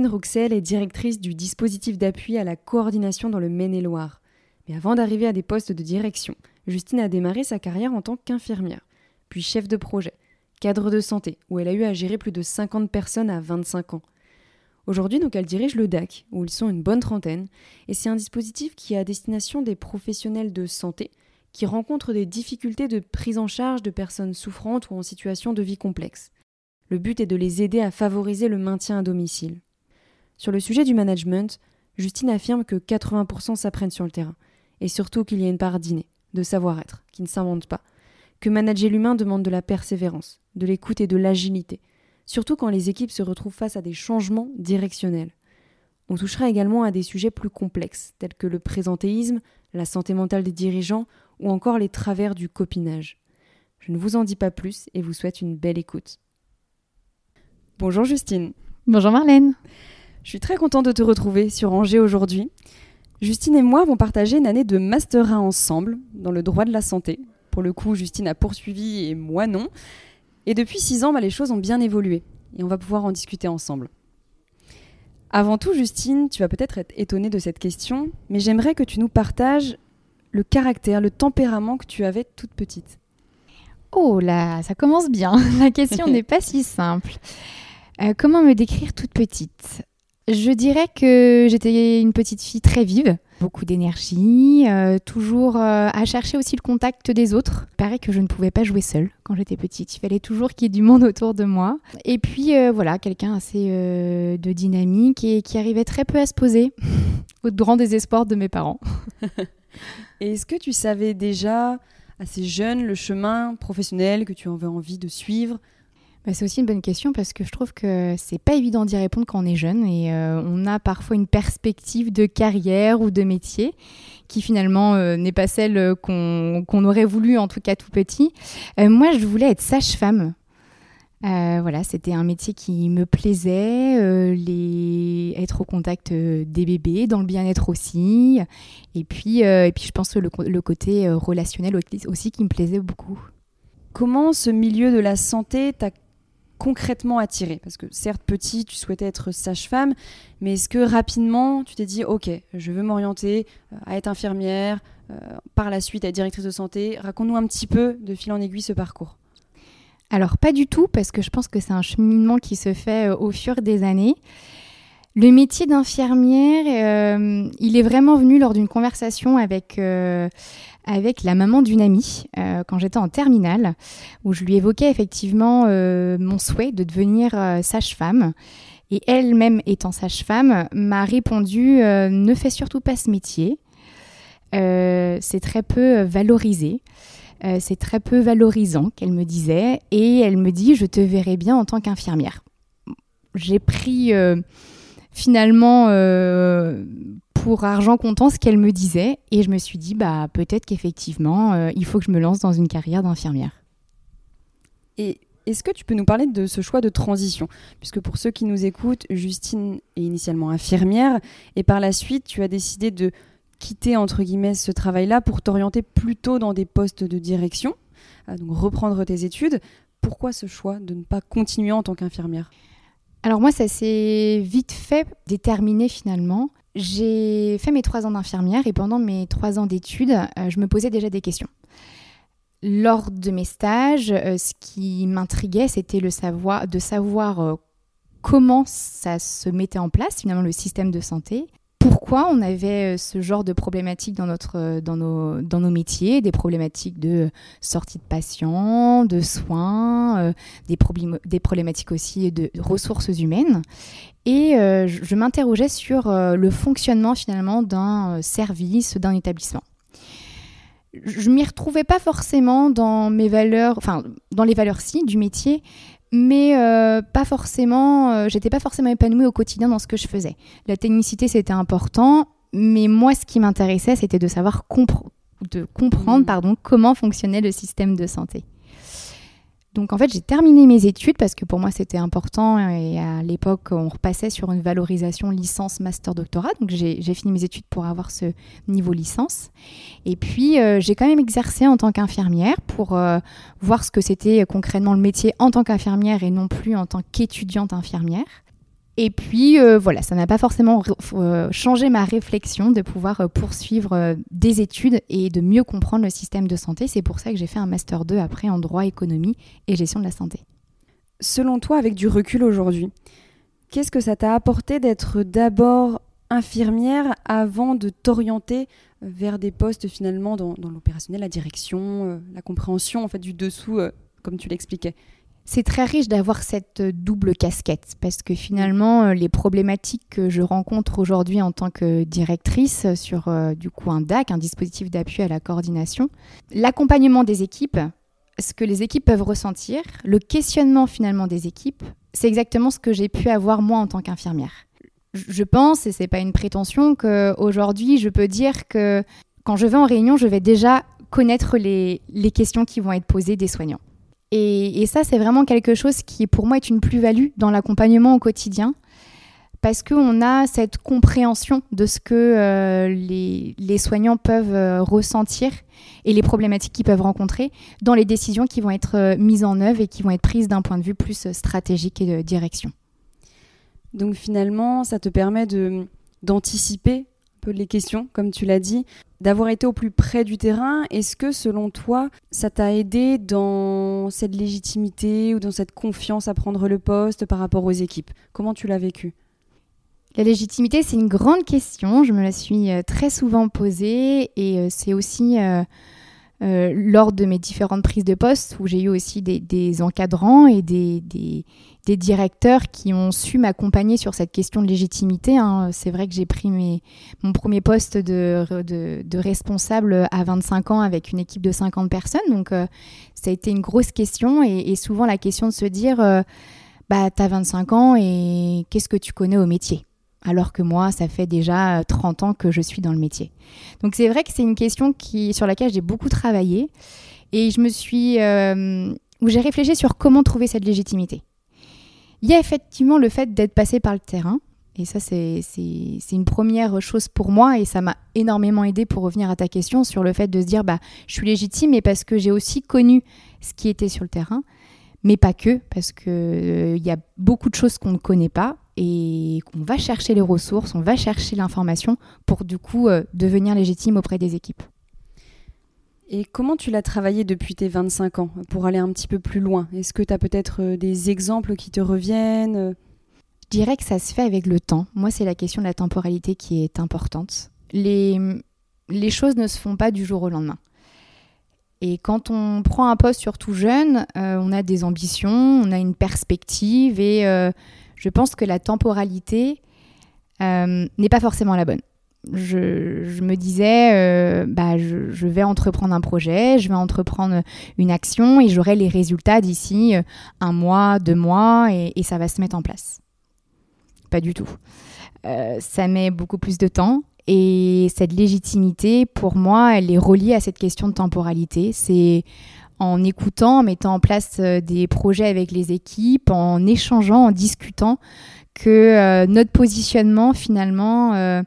Justine Rouxel est directrice du dispositif d'appui à la coordination dans le Maine-et-Loire. Mais avant d'arriver à des postes de direction, Justine a démarré sa carrière en tant qu'infirmière, puis chef de projet, cadre de santé, où elle a eu à gérer plus de 50 personnes à 25 ans. Aujourd'hui, donc, elle dirige le DAC, où ils sont une bonne trentaine, et c'est un dispositif qui est à destination des professionnels de santé qui rencontrent des difficultés de prise en charge de personnes souffrantes ou en situation de vie complexe. Le but est de les aider à favoriser le maintien à domicile. Sur le sujet du management, Justine affirme que 80% s'apprennent sur le terrain, et surtout qu'il y a une part d'inné, de savoir-être, qui ne s'invente pas, que manager l'humain demande de la persévérance, de l'écoute et de l'agilité, surtout quand les équipes se retrouvent face à des changements directionnels. On touchera également à des sujets plus complexes, tels que le présentéisme, la santé mentale des dirigeants ou encore les travers du copinage. Je ne vous en dis pas plus et vous souhaite une belle écoute. Bonjour Justine. Bonjour Marlène. Je suis très contente de te retrouver sur Angers aujourd'hui. Justine et moi avons partagé une année de Master 1 ensemble dans le droit de la santé. Pour le coup, Justine a poursuivi et moi non. Et depuis six ans, bah, les choses ont bien évolué et on va pouvoir en discuter ensemble. Avant tout, Justine, tu vas peut-être être étonnée de cette question, mais j'aimerais que tu nous partages le caractère, le tempérament que tu avais toute petite. Oh là, ça commence bien. La question n'est pas si simple. Euh, comment me décrire toute petite? Je dirais que j'étais une petite fille très vive, beaucoup d'énergie, euh, toujours euh, à chercher aussi le contact des autres. Il paraît que je ne pouvais pas jouer seule quand j'étais petite. Il fallait toujours qu'il y ait du monde autour de moi. Et puis euh, voilà, quelqu'un assez de dynamique et qui arrivait très peu à se poser, au grand désespoir de mes parents. est-ce que tu savais déjà assez jeune le chemin professionnel que tu avais envie de suivre? Bah, c'est aussi une bonne question parce que je trouve que c'est pas évident d'y répondre quand on est jeune et euh, on a parfois une perspective de carrière ou de métier qui finalement euh, n'est pas celle qu'on aurait voulu en tout cas tout petit. Euh, moi, je voulais être sage-femme. voilà, c'était un métier qui me plaisait, être au contact des bébés, dans le bien-être aussi, et puis, et puis je pense que le côté relationnel aussi qui me plaisait beaucoup. Comment ce milieu de la santé t'a concrètement attiré Parce que certes, petit, tu souhaitais être sage-femme, mais est-ce que rapidement, tu t'es dit, OK, je veux m'orienter euh, à être infirmière, euh, par la suite à être directrice de santé Raconte-nous un petit peu de fil en aiguille ce parcours. Alors pas du tout, parce que je pense que c'est un cheminement qui se fait euh, au fur des années. Le métier d'infirmière, il est vraiment venu lors d'une conversation avec, avec la maman d'une amie euh, quand j'étais en terminale, où je lui évoquais effectivement euh, mon souhait de devenir euh, sage-femme. Et elle-même étant sage-femme, m'a répondu ne fais surtout pas ce métier. c'est très peu valorisé. c'est très peu valorisant qu'elle me disait. Et elle me dit je te verrai bien en tant qu'infirmière. J'ai pris finalement pour argent comptant ce qu'elle me disait et je me suis dit bah peut-être qu'effectivement euh, il faut que je me lance dans une carrière d'infirmière. Et est-ce que tu peux nous parler de ce choix de transition? Puisque pour ceux qui nous écoutent, Justine est initialement infirmière et par la suite tu as décidé de quitter entre guillemets ce travail-là pour t'orienter plutôt dans des postes de direction, donc reprendre tes études. Pourquoi ce choix de ne pas continuer en tant qu'infirmière? Alors moi, ça s'est vite fait déterminer finalement. J'ai fait mes trois ans d'infirmière et pendant mes trois ans d'études, euh, je me posais déjà des questions. Lors de mes stages, euh, ce qui m'intriguait, c'était de savoir euh, comment ça se mettait en place, finalement, le système de santé, pourquoi on avait ce genre de problématiques dans, notre, dans, nos, dans nos métiers, des problématiques de sortie de patients, de soins, des, des problématiques aussi de ressources humaines. Et euh, je, m'interrogeais sur euh, le fonctionnement finalement d'un euh, service, d'un établissement. Je m'y retrouvais pas forcément dans mes valeurs, enfin dans les valeurs si du métier, mais pas forcément, j'étais pas forcément épanouie au quotidien dans ce que je faisais. La technicité, c'était important, mais moi, ce qui m'intéressait, c'était de savoir de comprendre mmh. pardon, comment fonctionnait le système de santé. Donc en fait, j'ai terminé mes études parce que pour moi c'était important et à l'époque on repassait sur une valorisation licence, master, doctorat. Donc j'ai fini mes études pour avoir ce niveau licence. Et puis euh, j'ai quand même exercé en tant qu'infirmière pour euh, voir ce que c'était concrètement le métier en tant qu'infirmière et non plus en tant qu'étudiante infirmière. Et puis euh, voilà, ça n'a pas forcément euh, changé ma réflexion de pouvoir euh, poursuivre des études et de mieux comprendre le système de santé. C'est pour ça que j'ai fait un master 2 après en droit, économie et gestion de la santé. Selon toi, avec du recul aujourd'hui, qu'est-ce que ça t'a apporté d'être d'abord infirmière avant de t'orienter vers des postes finalement dans, l'opérationnel, la direction, la compréhension en fait du dessous, comme tu l'expliquais? C'est très riche d'avoir cette double casquette parce que finalement, euh, les problématiques que je rencontre aujourd'hui en tant que directrice sur euh, du coup un DAC, un dispositif d'appui à la coordination, l'accompagnement des équipes, ce que les équipes peuvent ressentir, le questionnement finalement des équipes, c'est exactement ce que j'ai pu avoir moi en tant qu'infirmière. Je pense, et c'est pas une prétention, qu'aujourd'hui je peux dire que quand je vais en réunion, je vais déjà connaître les questions qui vont être posées des soignants. Et, ça, c'est vraiment quelque chose qui, pour moi, est une plus-value dans l'accompagnement au quotidien, parce qu'on a cette compréhension de ce que euh, les, soignants peuvent euh, ressentir et les problématiques qu'ils peuvent rencontrer dans les décisions qui vont être euh, mises en œuvre et qui vont être prises d'un point de vue plus stratégique et de direction. Donc finalement, ça te permet d'anticiper peu les questions, comme tu l'as dit, d'avoir été au plus près du terrain. Est-ce que selon toi, ça t'a aidé dans cette légitimité ou dans cette confiance à prendre le poste par rapport aux équipes? Comment tu l'as vécu? La légitimité, c'est une grande question. Je me la suis euh, très souvent posée et euh, c'est aussi euh, lors de mes différentes prises de poste où j'ai eu aussi des, encadrants et des, des directeurs qui ont su m'accompagner sur cette question de légitimité. Hein. C'est vrai que j'ai pris mon premier poste de, responsable à 25 ans avec une équipe de 50 personnes. Donc, euh, ça a été une grosse question et, souvent la question de se dire euh, bah, tu as 25 ans et qu'est-ce que tu connais au métier? Alors que moi, ça fait déjà 30 ans que je suis dans le métier. Donc c'est vrai que c'est une question sur laquelle j'ai beaucoup travaillé et je me suis, euh, où j'ai réfléchi sur comment trouver cette légitimité. Il y a effectivement le fait d'être passé par le terrain. Et ça, c'est une première chose pour moi et ça m'a énormément aidé pour revenir à ta question sur le fait de se dire bah, je suis légitime et parce que j'ai aussi connu ce qui était sur le terrain, mais pas que, parce qu'il euh, y a beaucoup de choses qu'on ne connaît pas et qu'on va chercher les ressources, on va chercher l'information pour du coup euh, devenir légitime auprès des équipes. Et comment tu l'as travaillé depuis tes 25 ans pour aller un petit peu plus loin? Est-ce que tu as peut-être euh, des exemples qui te reviennent Je dirais que ça se fait avec le temps. Moi, c'est la question de la temporalité qui est importante. Les, choses ne se font pas du jour au lendemain. Et quand on prend un poste surtout jeune, euh, on a des ambitions, on a une perspective et euh, je pense que la temporalité n'est pas forcément la bonne je, me disais, euh, bah, je, vais entreprendre un projet, je vais entreprendre une action et j'aurai les résultats d'ici euh, un mois, deux mois et, ça va se mettre en place. Pas du tout. Euh, ça met beaucoup plus de temps et cette légitimité, pour moi, elle est reliée à cette question de temporalité. C'est en écoutant, en mettant en place des projets avec les équipes, en échangeant, en discutant, que notre positionnement, finalement,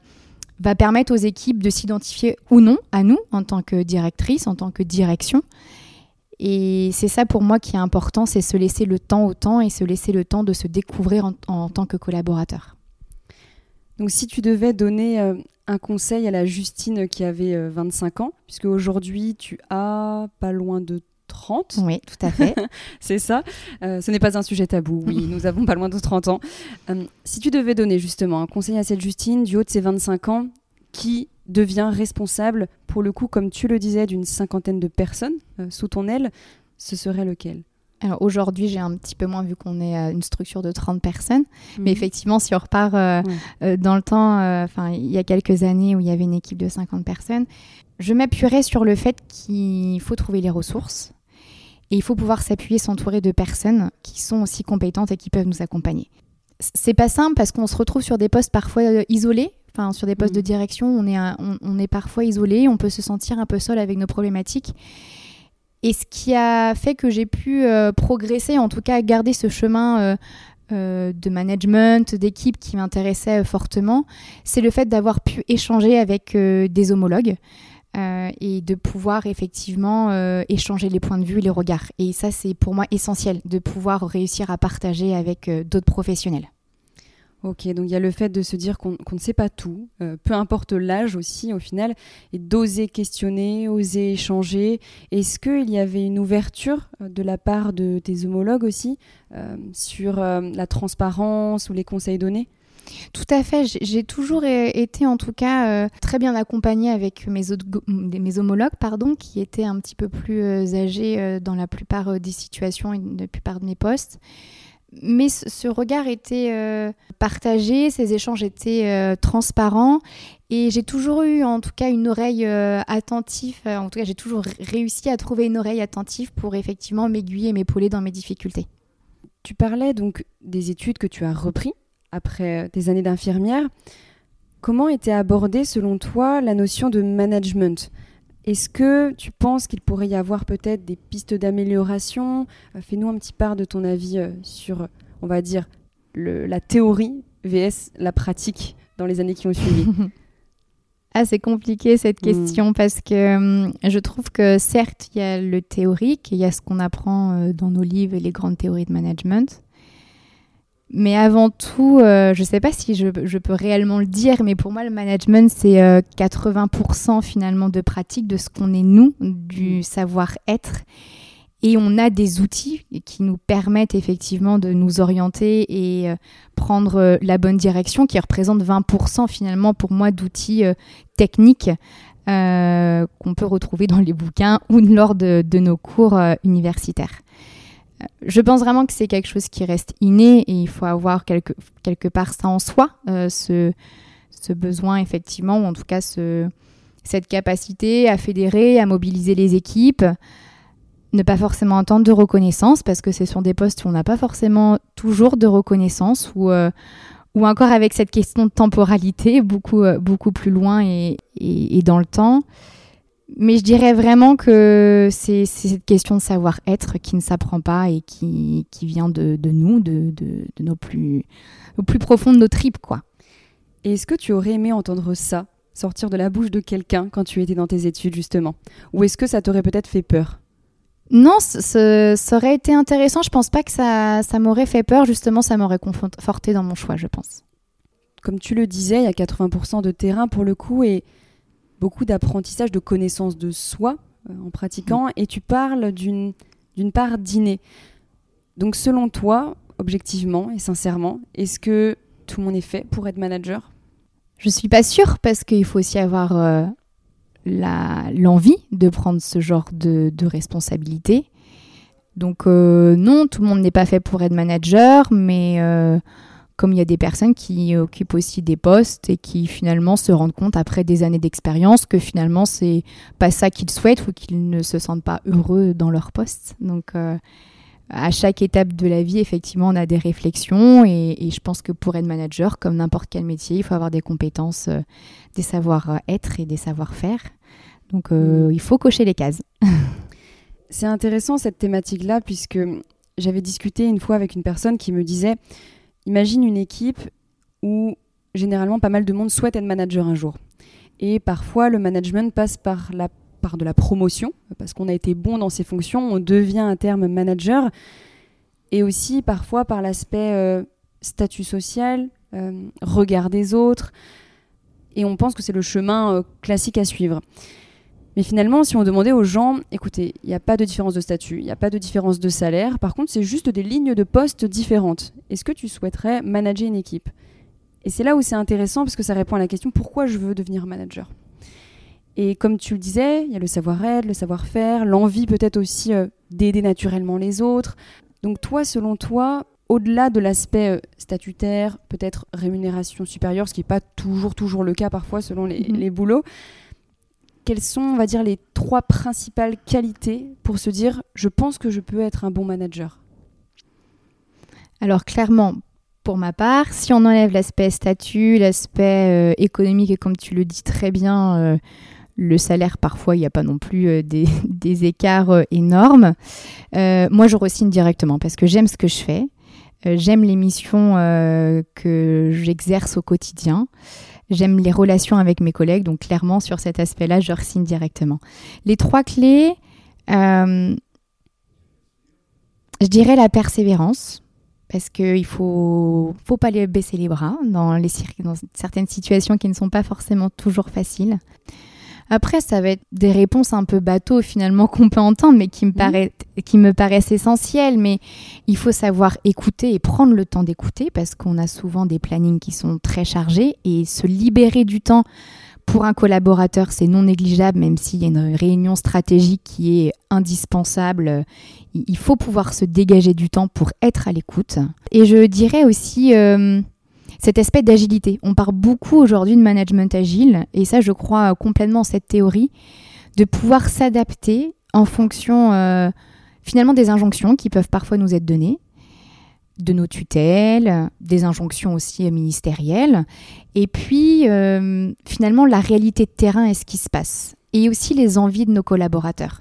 va permettre aux équipes de s'identifier ou non à nous en tant que directrice, en tant que direction. Et c'est ça pour moi qui est important, c'est se laisser le temps au temps et se laisser le temps de se découvrir en, tant que collaborateur. Donc si tu devais donner euh, un conseil à la Justine qui avait 25 euh, ans, puisque aujourd'hui tu as pas loin de 30. Oui, tout à fait. c'est ça. Euh, ce n'est pas un sujet tabou. Oui, nous avons pas loin de 30 ans. Euh, si tu devais donner justement un conseil à cette Justine du haut de ses 25 ans qui devient responsable, pour le coup, comme tu le disais, d'une cinquantaine de personnes euh, sous ton aile, ce serait lequel? Alors aujourd'hui, j'ai un petit peu moins vu qu'on est une structure de 30 personnes. Mais mhm. effectivement, si on repart dans le temps, enfin il y a quelques années où il y avait une équipe de 50 personnes, je m'appuierais sur le fait qu'il faut trouver les ressources Et il faut pouvoir s'appuyer, s'entourer de personnes qui sont aussi compétentes et qui peuvent nous accompagner. C'est pas simple parce qu'on se retrouve sur des postes parfois euh, isolés. Enfin, sur des postes de mm. direction, on est, on, est parfois isolé, on peut se sentir un peu seul avec nos problématiques. Et ce qui a fait que j'ai pu euh, progresser, en tout cas garder ce chemin euh, de management, d'équipe qui m'intéressait fortement, c'est le fait d'avoir pu échanger avec des homologues. Euh, et de pouvoir effectivement euh, échanger les points de vue, les regards. Et ça, c'est pour moi essentiel, de pouvoir réussir à partager avec euh, d'autres professionnels. Ok, donc il y a le fait de se dire qu'on ne sait pas tout, peu importe l'âge aussi au final, et d'oser questionner, oser échanger. Est-ce qu'il y avait une ouverture de la part de tes homologues aussi sur la transparence ou les conseils donnés? Tout à fait. J'ai toujours été en tout cas euh, très bien accompagnée avec mes, mes homologues, pardon, qui étaient un petit peu plus euh, âgés euh, dans la plupart des situations et la plupart de mes postes. Mais ce regard était partagé, ces échanges étaient transparents et j'ai toujours eu en tout cas une oreille attentive, en tout cas j'ai toujours réussi à trouver une oreille attentive pour effectivement m'aiguiller et m'épauler dans mes difficultés. Tu parlais donc des études que tu as repris après des années d'infirmière. Comment était abordée selon toi la notion de management? Est-ce que tu penses qu'il pourrait y avoir peut-être des pistes d'amélioration? Euh, Fais-nous un petit part de ton avis euh, sur, on va dire, la théorie vs la pratique dans les années qui ont suivi. Ah, c'est compliqué cette hmm. question parce que hum, je trouve que certes, il y a le théorique, il y a ce qu'on apprend euh, dans nos livres et les grandes théories de management. Mais avant tout, euh, je ne sais pas si je, peux réellement le dire, mais pour moi, le management, c'est 80% euh, finalement de pratique de ce qu'on est nous, du mm. savoir-être. Et on a des outils qui nous permettent effectivement de nous orienter et euh, prendre la bonne direction, qui représentent 20% finalement pour moi d'outils techniques qu'on peut retrouver dans les bouquins ou lors de nos cours universitaires je pense vraiment que c'est quelque chose qui reste inné et il faut avoir quelque, quelque part ça en soi, euh, ce, besoin effectivement, ou en tout cas ce, cette capacité à fédérer, à mobiliser les équipes, ne pas forcément attendre de reconnaissance parce que ce sont des postes où on n'a pas forcément toujours de reconnaissance ou, euh, ou encore avec cette question de temporalité beaucoup, euh, beaucoup plus loin et, et dans le temps. Mais je dirais vraiment que c'est cette question de savoir-être qui ne s'apprend pas et qui, qui vient de, de nous, de, de, de, nos plus, au plus profond de nos tripes, quoi. Est-ce que tu aurais aimé entendre ça, sortir de la bouche de quelqu'un quand tu étais dans tes études, justement? Ou est-ce que ça t'aurait peut-être fait peur? Non, ça aurait été intéressant. Je pense pas que ça, ça m'aurait fait peur. Justement, ça m'aurait conforté dans mon choix, je pense. Comme tu le disais, il y a 80% de terrain pour le coup. Et beaucoup d'apprentissage, de connaissance de soi euh, en pratiquant, et tu parles d'une part d'inné. Donc selon toi, objectivement et sincèrement, est-ce que tout le monde est fait pour être manager? Je suis pas sûre parce qu'il faut aussi avoir euh, l'envie de prendre ce genre de, responsabilité. Donc euh, non, tout le monde n'est pas fait pour être manager, mais comme il y a des personnes qui occupent aussi des postes et qui finalement se rendent compte après des années d'expérience que finalement c'est pas ça qu'ils souhaitent ou qu'ils ne se sentent pas heureux dans leur poste. Donc euh, à chaque étape de la vie, effectivement, on a des réflexions et, je pense que pour être manager, comme n'importe quel métier, il faut avoir des compétences, euh, des savoir-être et des savoir-faire. Donc euh, mm. il faut cocher les cases. c'est intéressant cette thématique-là puisque j'avais discuté une fois avec une personne qui me disait Imagine une équipe où généralement pas mal de monde souhaite être manager un jour. Et parfois le management passe par, de la promotion, parce qu'on a été bon dans ses fonctions, on devient un terme manager, et aussi parfois par l'aspect euh, statut social, euh, regard des autres, et on pense que c'est le chemin euh, classique à suivre. Mais finalement, si on demandait aux gens, écoutez, il n'y a pas de différence de statut, il n'y a pas de différence de salaire, par contre, c'est juste des lignes de poste différentes. Est-ce que tu souhaiterais manager une équipe? Et c'est là où c'est intéressant parce que ça répond à la question pourquoi je veux devenir manager? Et comme tu le disais, il y a le savoir-être, le savoir-faire, l'envie peut-être aussi euh, d'aider naturellement les autres. Donc toi, selon toi, au-delà de l'aspect euh, statutaire, peut-être rémunération supérieure, ce qui n'est pas toujours, toujours le cas parfois selon les, mm-hmm. les boulots, quelles sont, on va dire, les trois principales qualités pour se dire je pense que je peux être un bon manager? Alors clairement, pour ma part, si on enlève l'aspect statut, l'aspect euh, économique et comme tu le dis très bien, euh, le salaire parfois il n'y a pas non plus euh, des, écarts énormes, moi je re-signe directement parce que j'aime ce que je fais, j'aime les missions que j'exerce au quotidien. J'aime les relations avec mes collègues, donc clairement sur cet aspect-là, je re-signe directement. Les trois clés, je dirais la persévérance parce qu'il ne faut, faut pas baisser les bras dans, les, dans certaines situations qui ne sont pas forcément toujours faciles. Après, ça va être des réponses un peu bateaux finalement qu'on peut entendre, mais qui me, paraît, qui me paraissent essentielles. Mais il faut savoir écouter et prendre le temps d'écouter parce qu'on a souvent des plannings qui sont très chargés et se libérer du temps pour un collaborateur, c'est non négligeable, même s'il y a une réunion stratégique qui est indispensable. Il faut pouvoir se dégager du temps pour être à l'écoute. Et je dirais aussi euh, cet aspect d'agilité. On parle beaucoup aujourd'hui de management agile, et ça, je crois complètement cette théorie, de pouvoir s'adapter en fonction euh, finalement des injonctions qui peuvent parfois nous être données de nos tutelles, des injonctions aussi ministérielles, et puis euh, finalement la réalité de terrain et ce qui se passe, et aussi les envies de nos collaborateurs.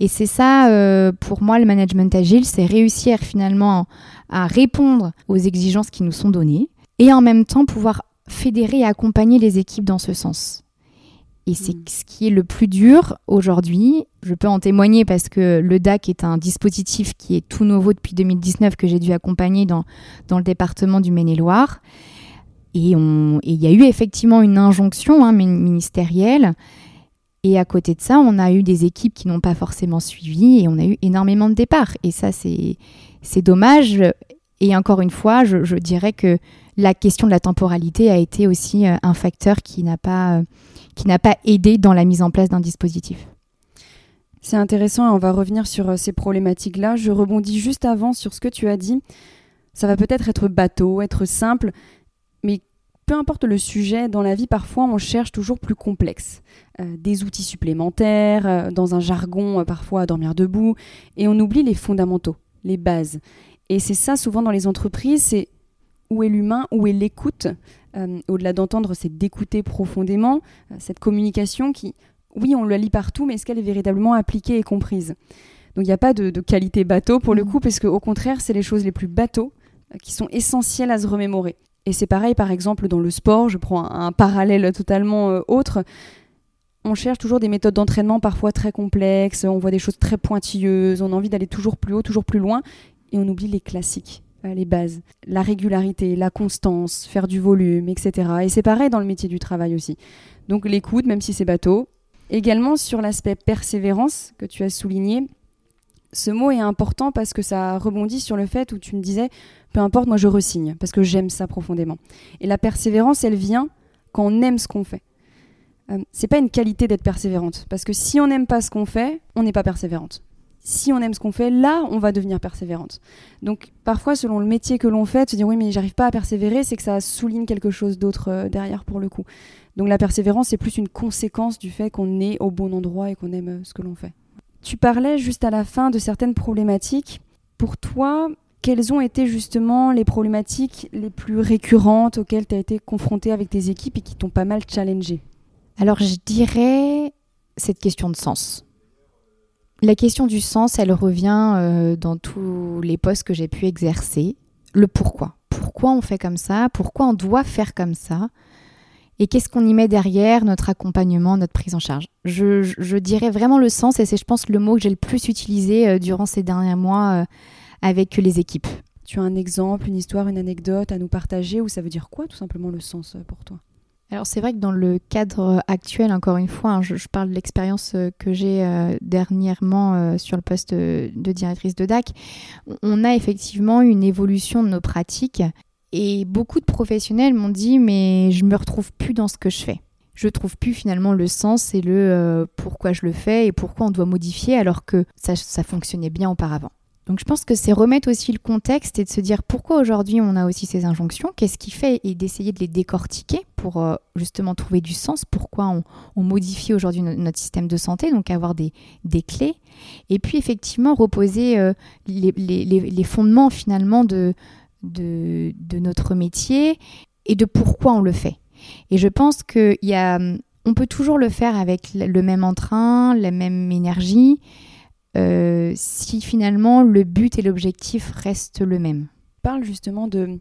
Et c'est ça, euh, pour moi, le management agile, c'est réussir finalement à répondre aux exigences qui nous sont données, et en même temps pouvoir fédérer et accompagner les équipes dans ce sens. Et c'est mm. ce qui est le plus dur aujourd'hui. Je peux en témoigner parce que le DAC est un dispositif qui est tout nouveau depuis 2019 que j'ai dû accompagner dans, dans le département du Maine-et-Loire. Et il y a eu effectivement une injonction hein, ministérielle. Et à côté de ça, on a eu des équipes qui n'ont pas forcément suivi et on a eu énormément de départs. Et ça, c'est dommage. Et encore une fois, je, je, dirais que la question de la temporalité a été aussi euh, un facteur qui n'a pas, euh, qui n'a pas aidé dans la mise en place d'un dispositif. C'est intéressant et on va revenir sur euh, ces problématiques-là. Je rebondis juste avant sur ce que tu as dit. Ça va peut-être être bateau, être simple, mais peu importe le sujet, dans la vie, parfois, on cherche toujours plus complexe. Des outils supplémentaires, dans un jargon, parfois à dormir debout, et on oublie les fondamentaux, les bases. Et c'est ça, souvent, dans les entreprises, c'est où est l'humain, où est l'écoute, euh, au-delà d'entendre, c'est d'écouter profondément euh, cette communication qui, oui, on la lit partout, mais est-ce qu'elle est véritablement appliquée et comprise? Donc il n'y a pas de, qualité bateau pour le mmh. coup, parce qu'au contraire, c'est les choses les plus bateaux euh, qui sont essentielles à se remémorer. Et c'est pareil, par exemple, dans le sport, je prends un, parallèle totalement autre. On cherche toujours des méthodes d'entraînement parfois très complexes, on voit des choses très pointilleuses, on a envie d'aller toujours plus haut, toujours plus loin, et on oublie les classiques. Euh, les bases, la régularité, la constance, faire du volume, etc. Et c'est pareil dans le métier du travail aussi. Donc l'écoute, même si c'est bateau. Également sur l'aspect persévérance que tu as souligné, ce mot est important parce que ça rebondit sur le fait où tu me disais, peu importe, moi je resigne, parce que j'aime ça profondément. Et la persévérance, elle vient quand on aime ce qu'on fait. Euh, c'est pas une qualité d'être persévérante, parce que si on n'aime pas ce qu'on fait, on n'est pas persévérante si on aime ce qu'on fait, là, on va devenir persévérante. Donc, parfois, selon le métier que l'on fait, se dire oui, mais j'arrive pas à persévérer, c'est que ça souligne quelque chose d'autre euh, derrière pour le coup. Donc, la persévérance, c'est plus une conséquence du fait qu'on est au bon endroit et qu'on aime euh, ce que l'on fait. Tu parlais juste à la fin de certaines problématiques. Pour toi, quelles ont été justement les problématiques les plus récurrentes auxquelles tu as été confronté avec tes équipes et qui t'ont pas mal challengé Alors, je dirais cette question de sens la question du sens, elle revient euh, dans tous les postes que j'ai pu exercer. Le pourquoi. Pourquoi on fait comme ça? Pourquoi on doit faire comme ça? Et qu'est-ce qu'on y met derrière notre accompagnement, notre prise en charge? Je, dirais vraiment le sens, et c'est, je pense, le mot que j'ai le plus utilisé euh, durant ces derniers mois euh, avec les équipes. Tu as un exemple, une histoire, une anecdote à nous partager, ou ça veut dire quoi tout simplement le sens pour toi? Alors c'est vrai que dans le cadre actuel, encore une fois, hein, je, parle de l'expérience euh, que j'ai euh, dernièrement euh, sur le poste de, directrice de DAC, on a effectivement une évolution de nos pratiques et beaucoup de professionnels m'ont dit mais je me retrouve plus dans ce que je fais. Je trouve plus finalement le sens et le pourquoi je le fais et pourquoi on doit modifier alors que ça fonctionnait bien auparavant. Donc je pense que c'est remettre aussi le contexte et de se dire pourquoi aujourd'hui on a aussi ces injonctions, qu'est-ce qui fait et d'essayer de les décortiquer pour euh, justement trouver du sens, pourquoi on, modifie aujourd'hui notre système de santé, donc avoir des, des clés. Et puis effectivement reposer euh, les, les, les, fondements finalement de, de, notre métier et de pourquoi on le fait. Et je pense qu'il y a, on peut toujours le faire avec le même entrain, la même énergie, euh, si finalement le but et l'objectif restent le même. parle justement de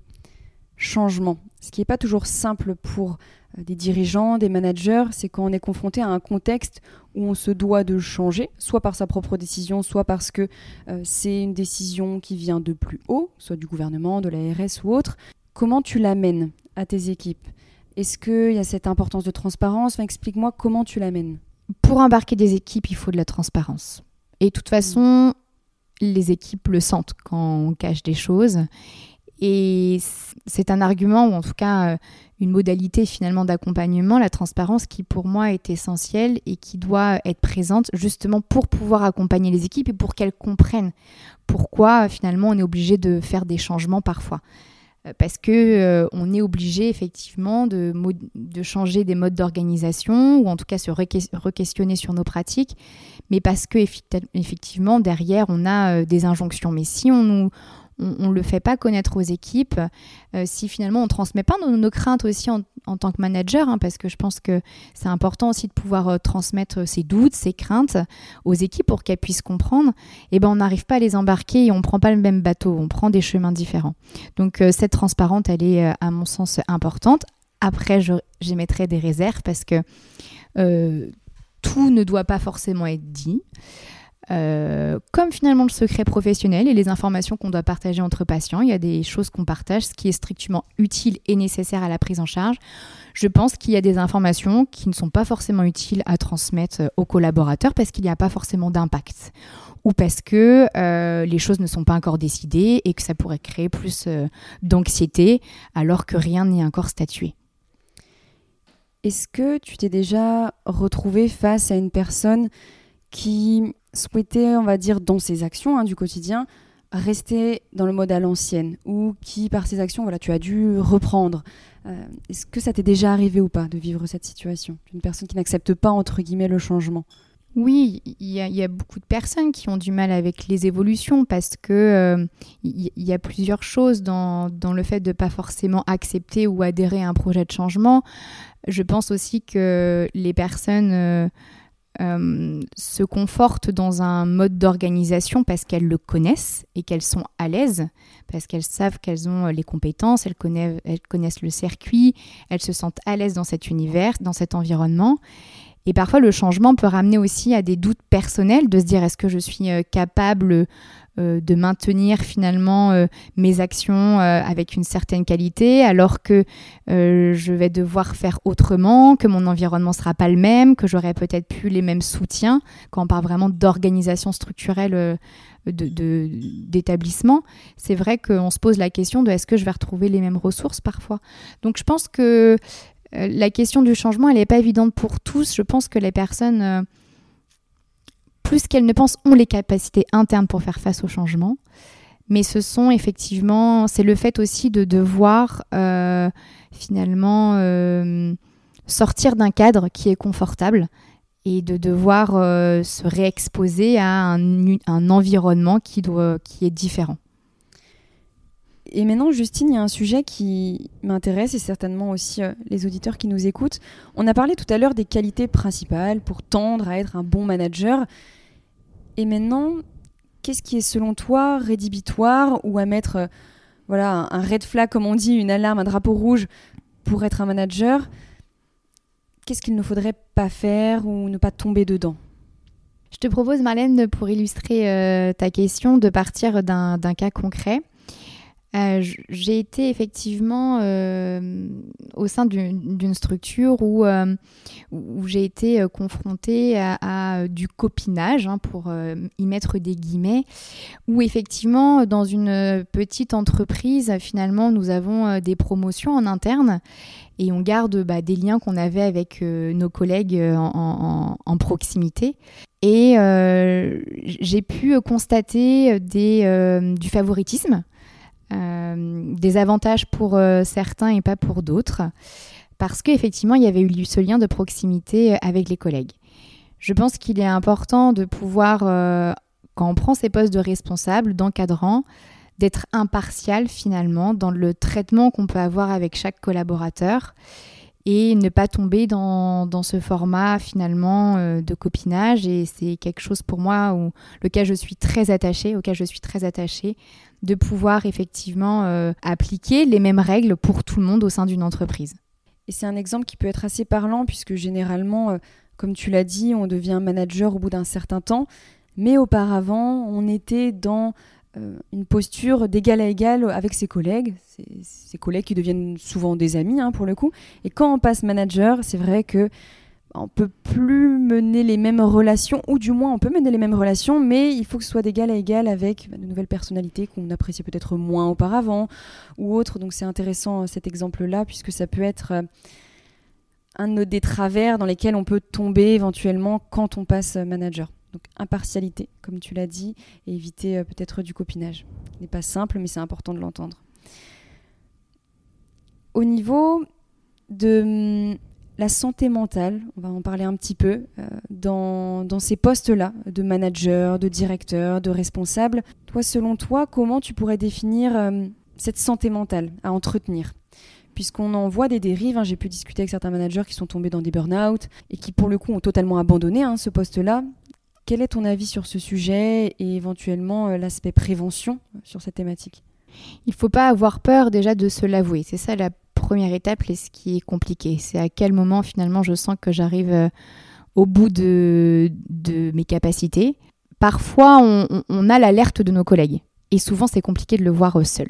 changement. Ce qui n'est pas toujours simple pour euh, des dirigeants, des managers, c'est quand on est confronté à un contexte où on se doit de changer, soit par sa propre décision, soit parce que euh, c'est une décision qui vient de plus haut, soit du gouvernement, de l'ARS ou autre. Comment tu l'amènes à tes équipes? Est-ce qu'il y a cette importance de transparence? Explique-moi comment tu l'amènes. Pour embarquer des équipes, il faut de la transparence. Et de toute façon, les équipes le sentent quand on cache des choses. Et c'est un argument, ou en tout cas euh, une modalité finalement d'accompagnement, la transparence, qui pour moi est essentielle et qui doit être présente justement pour pouvoir accompagner les équipes et pour qu'elles comprennent pourquoi finalement on est obligé de faire des changements parfois. Euh, parce que euh, on est obligé effectivement de, changer des modes d'organisation ou en tout cas se re-questionner sur nos pratiques, mais parce que effectivement derrière on a euh, des injonctions. Mais si on nous on ne le fait pas connaître aux équipes, euh, si finalement on ne transmet pas nos, craintes aussi en, tant que manager, hein, parce que je pense que c'est important aussi de pouvoir euh, transmettre ses doutes, ses craintes aux équipes pour qu'elles puissent comprendre, et eh ben on n'arrive pas à les embarquer et on ne prend pas le même bateau, on prend des chemins différents. Donc euh, cette transparence, elle est à mon sens importante. Après, j'émettrai des réserves parce que tout ne doit pas forcément être dit. Euh, comme finalement le secret professionnel et les informations qu'on doit partager entre patients, il y a des choses qu'on partage, ce qui est strictement utile et nécessaire à la prise en charge. Je pense qu'il y a des informations qui ne sont pas forcément utiles à transmettre aux collaborateurs parce qu'il n'y a pas forcément d'impact ou parce que euh, les choses ne sont pas encore décidées et que ça pourrait créer plus euh, d'anxiété alors que rien n'est encore statué. Est-ce que tu t'es déjà retrouvé face à une personne qui souhaitait, on va dire, dans ses actions hein, du quotidien, rester dans le mode à l'ancienne ou qui, par ses actions, voilà, tu as dû reprendre. Euh, est-ce que ça t'est déjà arrivé ou pas de vivre cette situation Une personne qui n'accepte pas, entre guillemets, le changement? Oui, il y, a beaucoup de personnes qui ont du mal avec les évolutions parce que il euh, y, a plusieurs choses dans, dans le fait de ne pas forcément accepter ou adhérer à un projet de changement. Je pense aussi que les personnes euh, euh, se confortent dans un mode d'organisation parce qu'elles le connaissent et qu'elles sont à l'aise, parce qu'elles savent qu'elles ont les compétences, elles connaissent, le circuit, elles se sentent à l'aise dans cet univers, dans cet environnement. Et parfois, le changement peut ramener aussi à des doutes personnels, de se dire est-ce que je suis euh, capable euh, de maintenir finalement euh, mes actions avec une certaine qualité, alors que je vais devoir faire autrement, que mon environnement ne sera pas le même, que j'aurai peut-être plus les mêmes soutiens, quand on parle vraiment d'organisation structurelle d'établissement, c'est vrai qu'on se pose la question de est-ce que je vais retrouver les mêmes ressources parfois. Donc je pense que euh, la question du changement, elle n'est pas évidente pour tous. Je pense que les personnes, euh, plus qu'elles ne pensent, ont les capacités internes pour faire face au changement. Mais ce sont effectivement, c'est le fait aussi de devoir euh, finalement sortir d'un cadre qui est confortable et de devoir se réexposer à un, environnement qui, est différent. Et maintenant, Justine, il y a un sujet qui m'intéresse et certainement aussi euh, les auditeurs qui nous écoutent. On a parlé tout à l'heure des qualités principales pour tendre à être un bon manager. Et maintenant, qu'est-ce qui est selon toi rédhibitoire ou à mettre euh, voilà, un red flag, comme on dit, une alarme, un drapeau rouge pour être un manager Qu'est-ce qu'il ne faudrait pas faire ou ne pas tomber dedans? Je te propose, Marlène, pour illustrer euh, ta question, de partir d'un cas concret. Euh, j'ai été effectivement euh, au sein d'une structure où, euh, où j'ai été confrontée à, du copinage, hein, pour y mettre des guillemets, où effectivement, dans une petite entreprise, finalement, nous avons des promotions en interne et on garde bah, des liens qu'on avait avec nos collègues en, proximité. Et j'ai pu constater du favoritisme des avantages pour euh, certains et pas pour d'autres, parce qu'effectivement, il y avait eu ce lien de proximité euh, avec les collègues. Je pense qu'il est important de pouvoir, quand on prend ces postes de responsable, d'encadrant, d'être impartial finalement dans le traitement qu'on peut avoir avec chaque collaborateur et ne pas tomber dans, dans ce format finalement de copinage. Et c'est quelque chose pour moi où, lequel je suis très attachée, auquel je suis très attachée, de pouvoir effectivement euh, appliquer les mêmes règles pour tout le monde au sein d'une entreprise. Et c'est un exemple qui peut être assez parlant puisque généralement, euh, comme tu l'as dit, on devient manager au bout d'un certain temps, mais auparavant, on était dans euh, une posture d'égal à égal avec ses collègues, ses, collègues qui deviennent souvent des amis hein, pour le coup. Et quand on passe manager, c'est vrai que on peut plus mener les mêmes relations, ou du moins on peut mener les mêmes relations, mais il faut que ce soit d'égal à égal avec bah, de nouvelles personnalités qu'on appréciait peut-être moins auparavant, ou autres. Donc c'est intéressant euh, cet exemple-là, puisque ça peut être euh, un des travers dans lesquels on peut tomber éventuellement quand on passe euh, manager. Donc impartialité, comme tu l'as dit, et éviter peut-être du copinage. Ce n'est pas simple, mais c'est important de l'entendre. Au niveau de hum, la santé mentale, on va en parler un petit peu, euh, dans, ces postes-là, de manager, de directeur, de responsable. Toi, selon toi, comment tu pourrais définir euh, cette santé mentale à entretenir? Puisqu'on en voit des dérives, hein, j'ai pu discuter avec certains managers qui sont tombés dans des burn-out et qui, pour le coup, ont totalement abandonné hein, ce poste-là. Quel est ton avis sur ce sujet et éventuellement euh, l'aspect prévention sur cette thématique? Il ne faut pas avoir peur déjà de se l'avouer. C'est ça la première étape et ce qui est compliqué. C'est à quel moment finalement je sens que j'arrive euh, au bout de, mes capacités. Parfois, on, a l'alerte de nos collègues. Et souvent, c'est compliqué de le voir seul.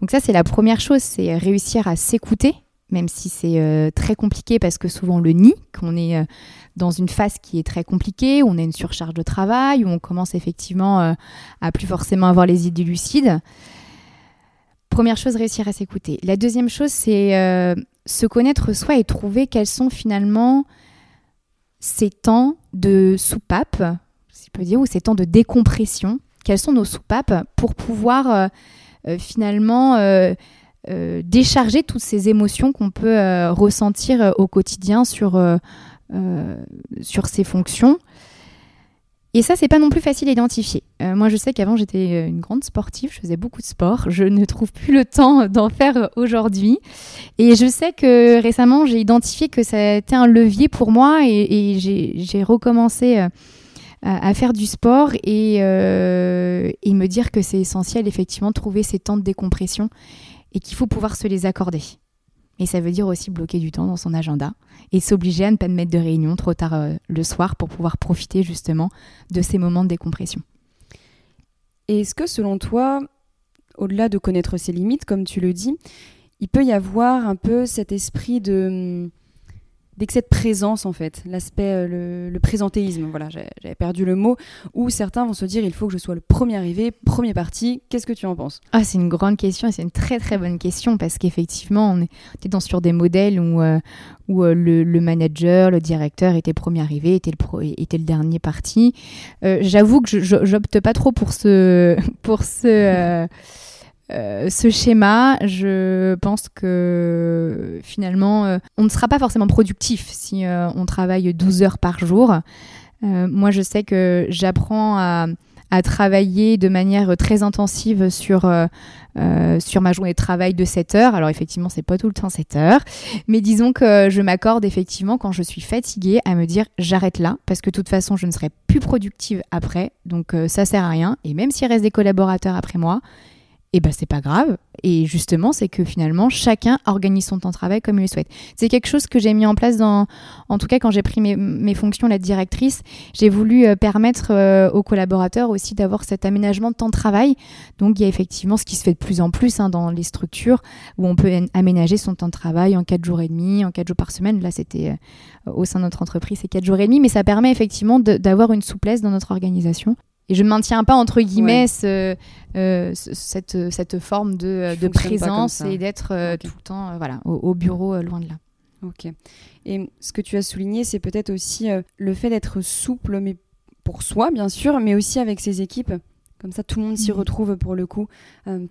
Donc ça, c'est la première chose, c'est réussir à s'écouter, même si c'est euh, très compliqué parce que souvent on le nie, qu'on est euh, dans une phase qui est très compliquée, où on a une surcharge de travail, où on commence effectivement à plus forcément avoir les idées lucides. Première chose, réussir à s'écouter. La deuxième chose, c'est euh, se connaître soi et trouver quels sont finalement ces temps de soupape, si je peux dire, ou ces temps de décompression. Quelles sont nos soupapes pour pouvoir euh, euh, finalement décharger toutes ces émotions qu'on peut ressentir au quotidien sur, sur ces fonctions. Et ça, c'est pas non plus facile à identifier. Euh, moi, je sais qu'avant, j'étais euh, une grande sportive, je faisais beaucoup de sport. Je ne trouve plus le temps d'en faire aujourd'hui. Et je sais que récemment, j'ai identifié que ça a été un levier pour moi et, j'ai recommencé euh, à, faire du sport et, et me dire que c'est essentiel, effectivement, de trouver ces temps de décompression et qu'il faut pouvoir se les accorder. Et ça veut dire aussi bloquer du temps dans son agenda et s'obliger à ne pas mettre de réunion trop tard euh, le soir pour pouvoir profiter justement de ces moments de décompression. Et est-ce que selon toi, au-delà de connaître ses limites, comme tu le dis, il peut y avoir un peu cet esprit de hum, d'excès de présence en fait, l'aspect, euh, le, présentéisme, voilà, j'avais perdu le mot, où certains vont se dire il faut que je sois le premier arrivé, premier parti, qu'est-ce que tu en penses? Ah c'est une grande question et c'est une très très bonne question parce qu'effectivement on est, dans, sur des modèles où, euh, où euh, le, manager, le directeur était premier arrivé, était le, était le dernier parti. J'avoue que j'opte pas trop pour ce... Pour ce euh, ce schéma, je pense que finalement, euh, on ne sera pas forcément productif si euh, on travaille 12 heures par jour. moi, je sais que j'apprends à, travailler de manière très intensive sur, sur ma journée de travail de 7 heures. Alors effectivement, c'est pas tout le temps 7 heures, mais disons que je m'accorde effectivement quand je suis fatiguée à me dire j'arrête là parce que de toute façon, je ne serai plus productive après. Donc ça sert à rien et même s'il reste des collaborateurs après moi, et ben c'est pas grave. Et justement, c'est que finalement, chacun organise son temps de travail comme il le souhaite. C'est quelque chose que j'ai mis en place dans, en tout cas quand j'ai pris mes, fonctions la directrice, j'ai voulu euh, permettre euh, aux collaborateurs aussi d'avoir cet aménagement de temps de travail. Donc il y a effectivement ce qui se fait de plus en plus hein, dans les structures où on peut aménager son temps de travail en 4 jours et demi, en 4 jours par semaine. Là, c'était euh, au sein de notre entreprise, c'est 4 jours et demi, mais ça permet effectivement d'avoir une souplesse dans notre organisation et je ne maintiens pas entre guillemets euh, cette, cette, forme de, de présence et d'être euh, tout le temps euh, voilà, au, bureau loin de là. Ok. Et ce que tu as souligné, c'est peut-être aussi le fait d'être souple, mais pour soi bien sûr, mais aussi avec ses équipes. Comme ça, tout le monde s'y mhm. retrouve pour le coup,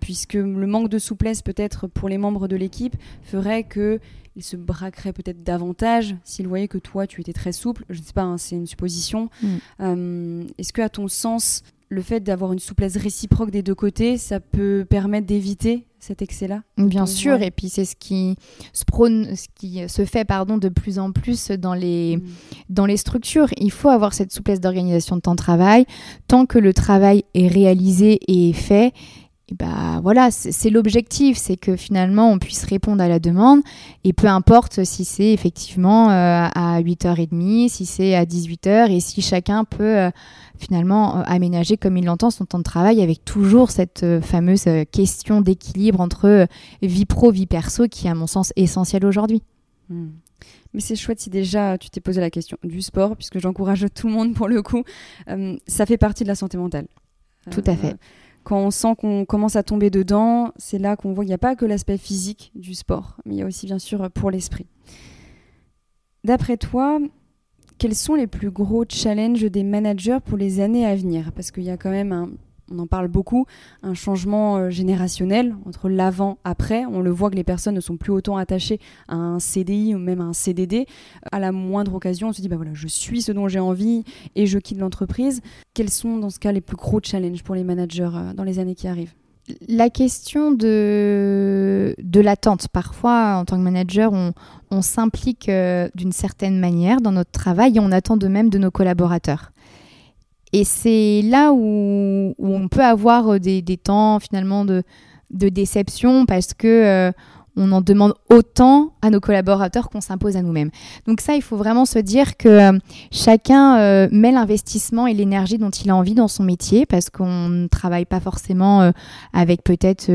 puisque le manque de souplesse peut-être pour les membres de l'équipe ferait que il se braquerait peut-être davantage s'il voyait que toi, tu étais très souple. Je ne sais pas, hein, c'est une supposition. Mm. Euh, est-ce que, à ton sens, le fait d'avoir une souplesse réciproque des deux côtés, ça peut permettre d'éviter cet excès-là Bien sûr, et puis c'est ce qui se prône, ce qui se fait pardon de plus en plus dans les mm. dans les structures. Il faut avoir cette souplesse d'organisation de temps de travail tant que le travail est réalisé et est fait bah voilà, c'est l'objectif, c'est que finalement on puisse répondre à la demande et peu importe si c'est effectivement euh, à 8h30, si c'est à 18h et si chacun peut euh, finalement euh, aménager comme il l'entend son temps de travail avec toujours cette fameuse question d'équilibre entre vie pro, vie perso qui est à mon sens essentielle aujourd'hui. Hmm. Mais c'est chouette si déjà tu t'es posé la question du sport, puisque j'encourage tout le monde pour le coup. ça fait partie de la santé mentale. Tout à fait quand on sent qu'on commence à tomber dedans, c'est là qu'on voit qu'il n'y a pas que l'aspect physique du sport, mais il y a aussi bien sûr pour l'esprit. D'après toi, quels sont les plus gros challenges des managers pour les années à venir? Parce qu'il y a quand même un on en parle beaucoup, un changement euh, générationnel entre l'avant-après. On le voit que les personnes ne sont plus autant attachées à un CDI ou même à un CDD. À la moindre occasion, on se dit, bah voilà, je suis ce dont j'ai envie et je quitte l'entreprise. Quels sont dans ce cas les plus gros challenges pour les managers euh, dans les années qui arrivent? La question de, de l'attente. Parfois, en tant que manager, on, s'implique euh, d'une certaine manière dans notre travail et on attend de même de nos collaborateurs. Et c'est là où, on peut avoir euh, des, temps finalement de, déception parce que euh, on en demande autant à nos collaborateurs qu'on s'impose à nous-mêmes. Donc ça, il faut vraiment se dire que euh, chacun met l'investissement et l'énergie dont il a envie dans son métier parce qu'on ne travaille pas forcément avec peut-être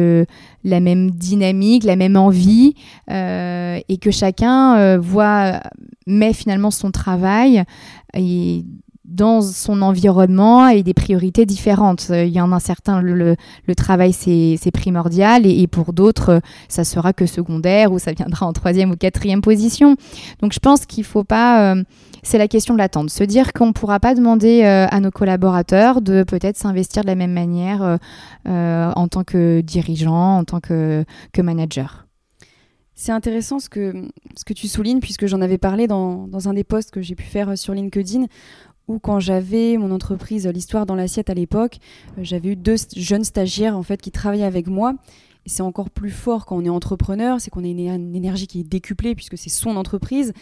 la même dynamique, la même envie et que chacun voit met finalement son travail et dans son environnement et des priorités différentes. Il y en a certains, le, travail c'est primordial et, pour d'autres, ça sera que secondaire ou ça viendra en troisième ou quatrième position. Donc je pense qu'il faut pas... Euh, c'est la question de l'attente. Se dire qu'on ne pourra pas demander euh, à nos collaborateurs de peut-être s'investir de la même manière euh, en tant que dirigeant, en tant que, que manager. C'est intéressant ce que, ce que tu soulignes, puisque j'en avais parlé dans, dans un des posts que j'ai pu faire sur LinkedIn, ou quand j'avais mon entreprise L'Histoire dans l'assiette à l'époque, euh, j'avais eu deux jeunes stagiaires en fait qui travaillaient avec moi. Et c'est encore plus fort quand on est entrepreneur, c'est qu'on a une énergie qui est décuplée puisque c'est son entreprise.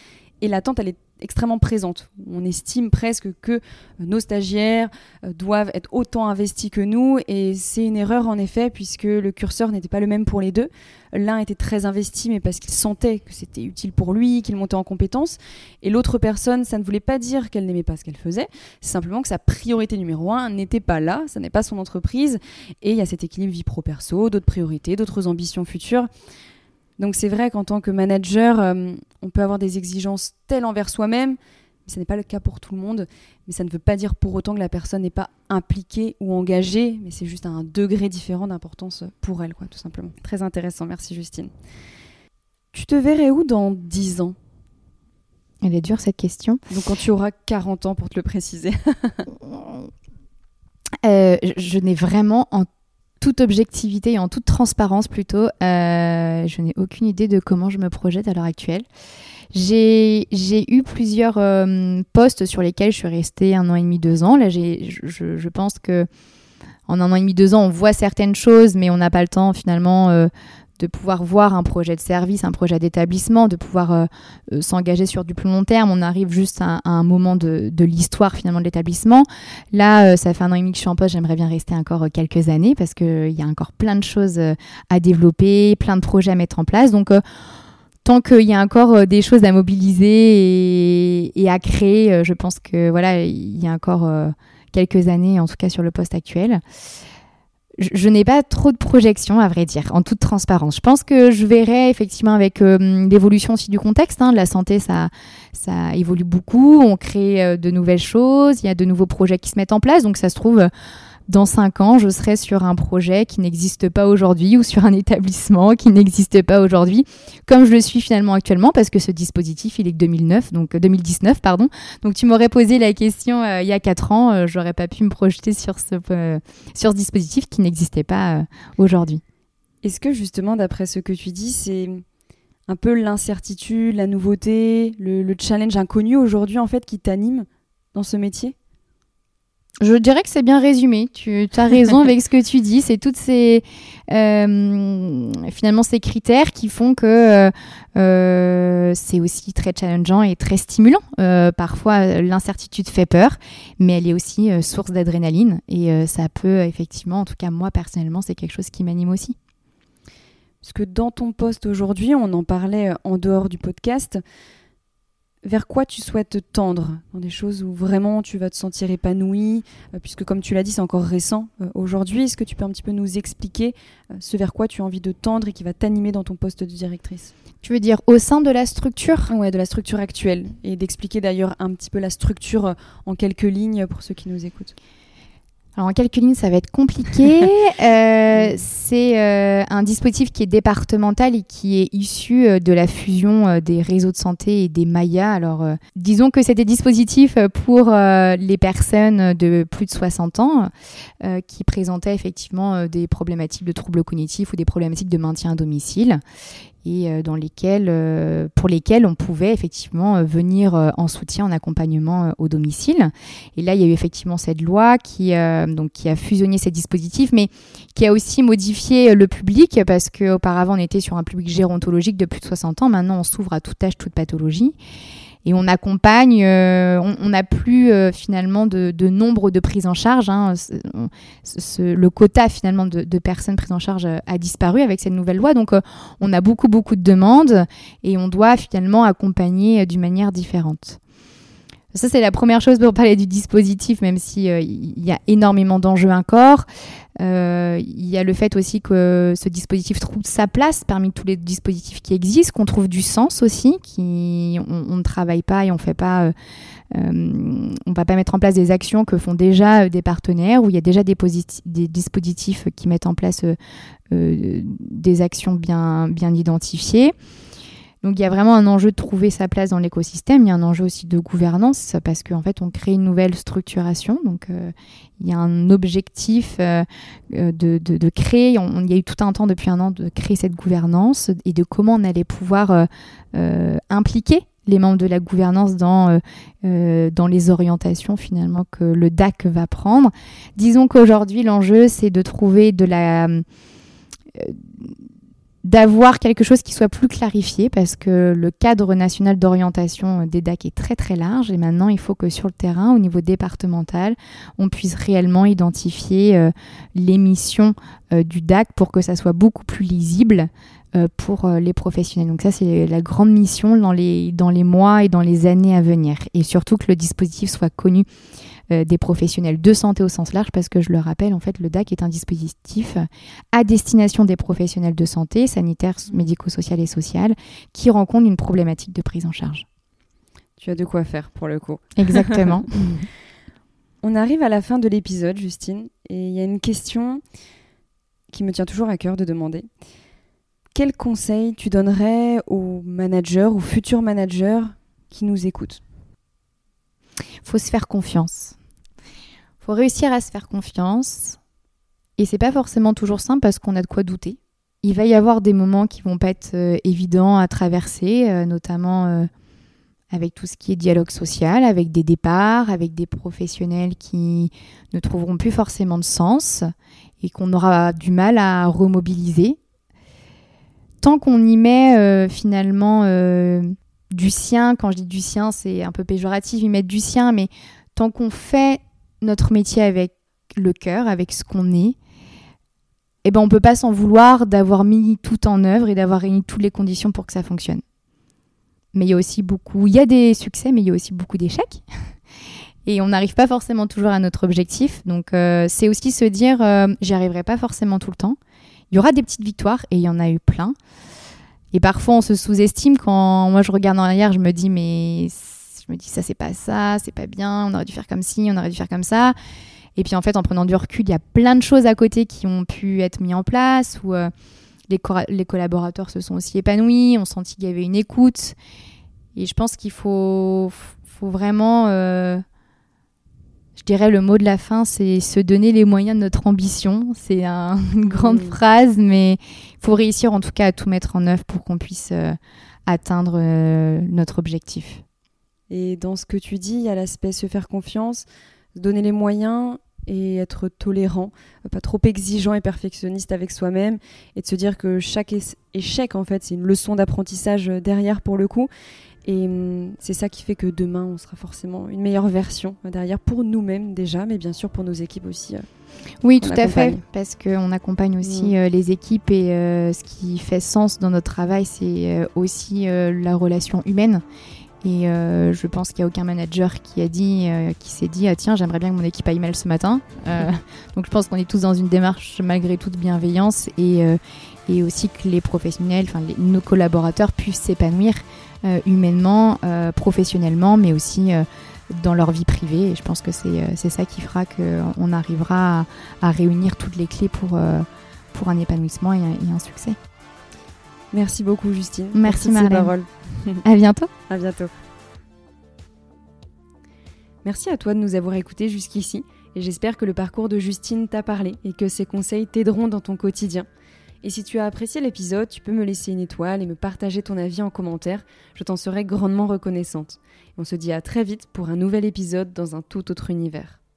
Et l'attente, elle est extrêmement présente. On estime presque que nos stagiaires euh, doivent être autant investis que nous et c'est une erreur en effet puisque le curseur n'était pas le même pour les deux. L'un était très investi mais parce qu'il sentait que c'était utile pour lui, qu'il montait en compétences et l'autre personne, ça ne voulait pas dire qu'elle n'aimait pas ce qu'elle faisait, c'est simplement que sa priorité numéro un n'était pas là, ça n'est pas son entreprise et il y a cet équilibre vie pro-perso, d'autres priorités, d'autres ambitions futures. Donc c'est vrai qu'en tant que manager, euh, on peut avoir des exigences telles envers soi-même, mais ce n'est pas le cas pour tout le monde. Mais ça ne veut pas dire pour autant que la personne n'est pas impliquée ou engagée, mais c'est juste un degré différent d'importance pour elle, quoi, tout simplement. Très intéressant, merci Justine. Tu te verrais où dans 10 ans? Elle est dure cette question. Donc quand tu auras 40 ans pour te le préciser. Euh, je n'ai vraiment en toute objectivité et en toute transparence plutôt, euh, je n'ai aucune idée de comment je me projette à l'heure actuelle. J'ai eu plusieurs euh, postes sur lesquels je suis restée un an et demi, deux ans. Là, je, je, pense que en un an et demi, deux ans, on voit certaines choses, mais on n'a pas le temps finalement euh, de pouvoir voir un projet de service, un projet d'établissement, de pouvoir euh, euh, s'engager sur du plus long terme. On arrive juste à, un moment de, l'histoire finalement de l'établissement. Là, ça fait un an et demi que je suis en poste, j'aimerais bien rester encore quelques années parce qu'il y a encore plein de choses à développer, plein de projets à mettre en place. Donc, tant qu'il y a encore des choses à mobiliser et, et à créer, je pense que voilà, il y a encore quelques années, en tout cas sur le poste actuel je, n'ai pas trop de projections, à vrai dire, en toute transparence. Je pense que je verrai effectivement avec euh, l'évolution aussi du contexte. Hein. La santé, ça, évolue beaucoup. On crée euh, de nouvelles choses. Il y a de nouveaux projets qui se mettent en place. Donc, ça se trouve dans cinq ans, je serai sur un projet qui n'existe pas aujourd'hui ou sur un établissement qui n'existe pas aujourd'hui, comme je le suis finalement actuellement, parce que ce dispositif, il est de 2009, donc 2019, pardon. Donc tu m'aurais posé la question euh, il y a quatre ans, euh, j'aurais pas pu me projeter sur ce, euh, dispositif qui n'existait pas aujourd'hui. Est-ce que justement, d'après ce que tu dis, c'est un peu l'incertitude, la nouveauté, le challenge inconnu aujourd'hui en fait qui t'anime dans ce métier? Je dirais que c'est bien résumé. Tu as raison avec ce que tu dis. C'est toutes ces euh, finalement ces critères qui font que euh, euh, c'est aussi très challengeant et très stimulant. parfois, l'incertitude fait peur, mais elle est aussi source d'adrénaline et ça peut effectivement, en tout cas moi personnellement, c'est quelque chose qui m'anime aussi. Parce que dans ton poste aujourd'hui, on en parlait en dehors du podcast vers quoi tu souhaites tendre Dans des choses où vraiment tu vas te sentir épanoui euh, Puisque comme tu l'as dit, c'est encore récent euh, aujourd'hui. Est-ce que tu peux un petit peu nous expliquer euh, ce vers quoi tu as envie de tendre et qui va t'animer dans ton poste de directrice? Tu veux dire au sein de la structure? Ouais, de la structure actuelle. Et d'expliquer d'ailleurs un petit peu la structure en quelques lignes pour ceux qui nous écoutent. Alors en quelques lignes, ça va être compliqué. Euh, c'est euh, un dispositif qui est départemental et qui est issu euh, de la fusion des réseaux de santé et des Maya. Alors disons que c'est des dispositifs pour les personnes de plus de 60 ans qui présentaient effectivement des problématiques de troubles cognitifs ou des problématiques de maintien à domicile et euh, dans lesquels, euh, pour lesquels on pouvait effectivement euh, venir en soutien, en accompagnement au domicile. Et là, il y a eu effectivement cette loi qui, donc, qui a fusionné ces dispositifs, mais qui a aussi modifié le public parce qu'auparavant, on était sur un public gérontologique de plus de 60 ans. Maintenant, on s'ouvre à tout âge, toute pathologie et on accompagne, euh, on n'a plus euh, finalement de, nombre de prises en charge. Hein. le quota finalement de, personnes prises en charge a disparu avec cette nouvelle loi. Donc euh, on a beaucoup beaucoup de demandes et on doit finalement accompagner d'une manière différente. Ça, c'est la première chose pour parler du dispositif, même s'il il y a énormément d'enjeux encore. Euh, il y a le fait aussi que ce dispositif trouve sa place parmi tous les dispositifs qui existent, qu'on trouve du sens aussi, qui on, ne travaille pas et on fait pas, euh, euh, on va pas mettre en place des actions que font déjà des partenaires où il y a déjà des, dispositifs qui mettent en place des actions bien identifiées. Donc il y a vraiment un enjeu de trouver sa place dans l'écosystème. Il y a un enjeu aussi de gouvernance parce qu'en fait on crée une nouvelle structuration. Donc euh, il y a un objectif euh, euh, de, créer. il y a eu tout un temps depuis un an de créer cette gouvernance et de comment on allait pouvoir impliquer les membres de la gouvernance dans, dans les orientations finalement que le DAC va prendre. Disons qu'aujourd'hui l'enjeu c'est de trouver de la d'avoir quelque chose qui soit plus clarifié parce que le cadre national d'orientation des DAC est très très large et maintenant il faut que sur le terrain, au niveau départemental, on puisse réellement identifier euh, les missions euh, du DAC pour que ça soit beaucoup plus lisible euh, pour les professionnels. Donc ça c'est la grande mission dans les mois et dans les années à venir et surtout que le dispositif soit connu euh, des professionnels de santé au sens large, parce que je le rappelle, en fait, le DAC est un dispositif à destination des professionnels de santé, sanitaires, médico-social et social, qui rencontrent une problématique de prise en charge. Tu as de quoi faire pour le coup. Exactement. On arrive à la fin de l'épisode, Justine, et il y a une question qui me tient toujours à cœur de demander. Quel conseil tu donnerais aux managers, aux futurs managers qui nous écoutent? Faut se faire confiance faut réussir à se faire confiance. Et c'est pas forcément toujours simple parce qu'on a de quoi douter. Il va y avoir des moments qui vont pas être euh, évidents à traverser, euh, notamment euh, avec tout ce qui est dialogue social, avec des départs, avec des professionnels qui ne trouveront plus forcément de sens et qu'on aura du mal à remobiliser. tant qu'on y met finalement du sien, quand je dis du sien, c'est un peu péjoratif, y mettre du sien, mais tant qu'on fait notre métier avec le cœur, avec ce qu'on est, eh ben on peut pas s'en vouloir d'avoir mis tout en œuvre et d'avoir réuni toutes les conditions pour que ça fonctionne. Mais il y a aussi beaucoup, il y a des succès, mais il y a aussi beaucoup d'échecs. Et on n'arrive pas forcément toujours à notre objectif. Donc euh, c'est aussi se dire, euh, j'y arriverai pas forcément tout le temps. Il y aura des petites victoires et il y en a eu plein. Et parfois on se sous-estime quand moi je regarde en arrière, je me dis mais me dis ça c'est pas ça, c'est pas bien, on aurait dû faire comme ci, on aurait dû faire comme ça. Et puis en fait, en prenant du recul, il y a plein de choses à côté qui ont pu être mis en place, où euh, les, les, collaborateurs se sont aussi épanouis, on sentit qu'il y avait une écoute. Et je pense qu'il faut, faut vraiment, euh, je dirais le mot de la fin, c'est se donner les moyens de notre ambition. C'est une grande phrase, mais il faut réussir en tout cas à tout mettre en œuvre pour qu'on puisse euh, atteindre notre objectif. Et dans ce que tu dis, il y a l'aspect se faire confiance, donner les moyens et être tolérant, pas trop exigeant et perfectionniste avec soi-même, et de se dire que chaque échec, en fait, c'est une leçon d'apprentissage derrière pour le coup. Et hum, c'est ça qui fait que demain, on sera forcément une meilleure version derrière pour nous-mêmes déjà, mais bien sûr pour nos équipes aussi. Euh, oui, tout à fait, parce qu'on accompagne aussi mmh. euh, les équipes et euh, ce qui fait sens dans notre travail, c'est aussi la relation humaine. Et euh, je pense qu'il n'y a aucun manager qui a dit, euh, qui s'est dit, ah, tiens, j'aimerais bien que mon équipe aille mal ce matin. Euh, donc je pense qu'on est tous dans une démarche malgré tout de bienveillance et, et aussi que les professionnels, enfin nos collaborateurs puissent s'épanouir humainement, professionnellement, mais aussi dans leur vie privée. Et je pense que c'est ça qui fera qu'on arrivera à, à, réunir toutes les clés pour, pour un épanouissement et un, et un succès. Merci beaucoup, Justine. Merci, Marlène. à bientôt. À bientôt. Merci à toi de nous avoir écoutés jusqu'ici et j'espère que le parcours de Justine t'a parlé et que ses conseils t'aideront dans ton quotidien. Et si tu as apprécié l'épisode, tu peux me laisser une étoile et me partager ton avis en commentaire, je t'en serai grandement reconnaissante. on se dit à très vite pour un nouvel épisode dans un tout autre univers.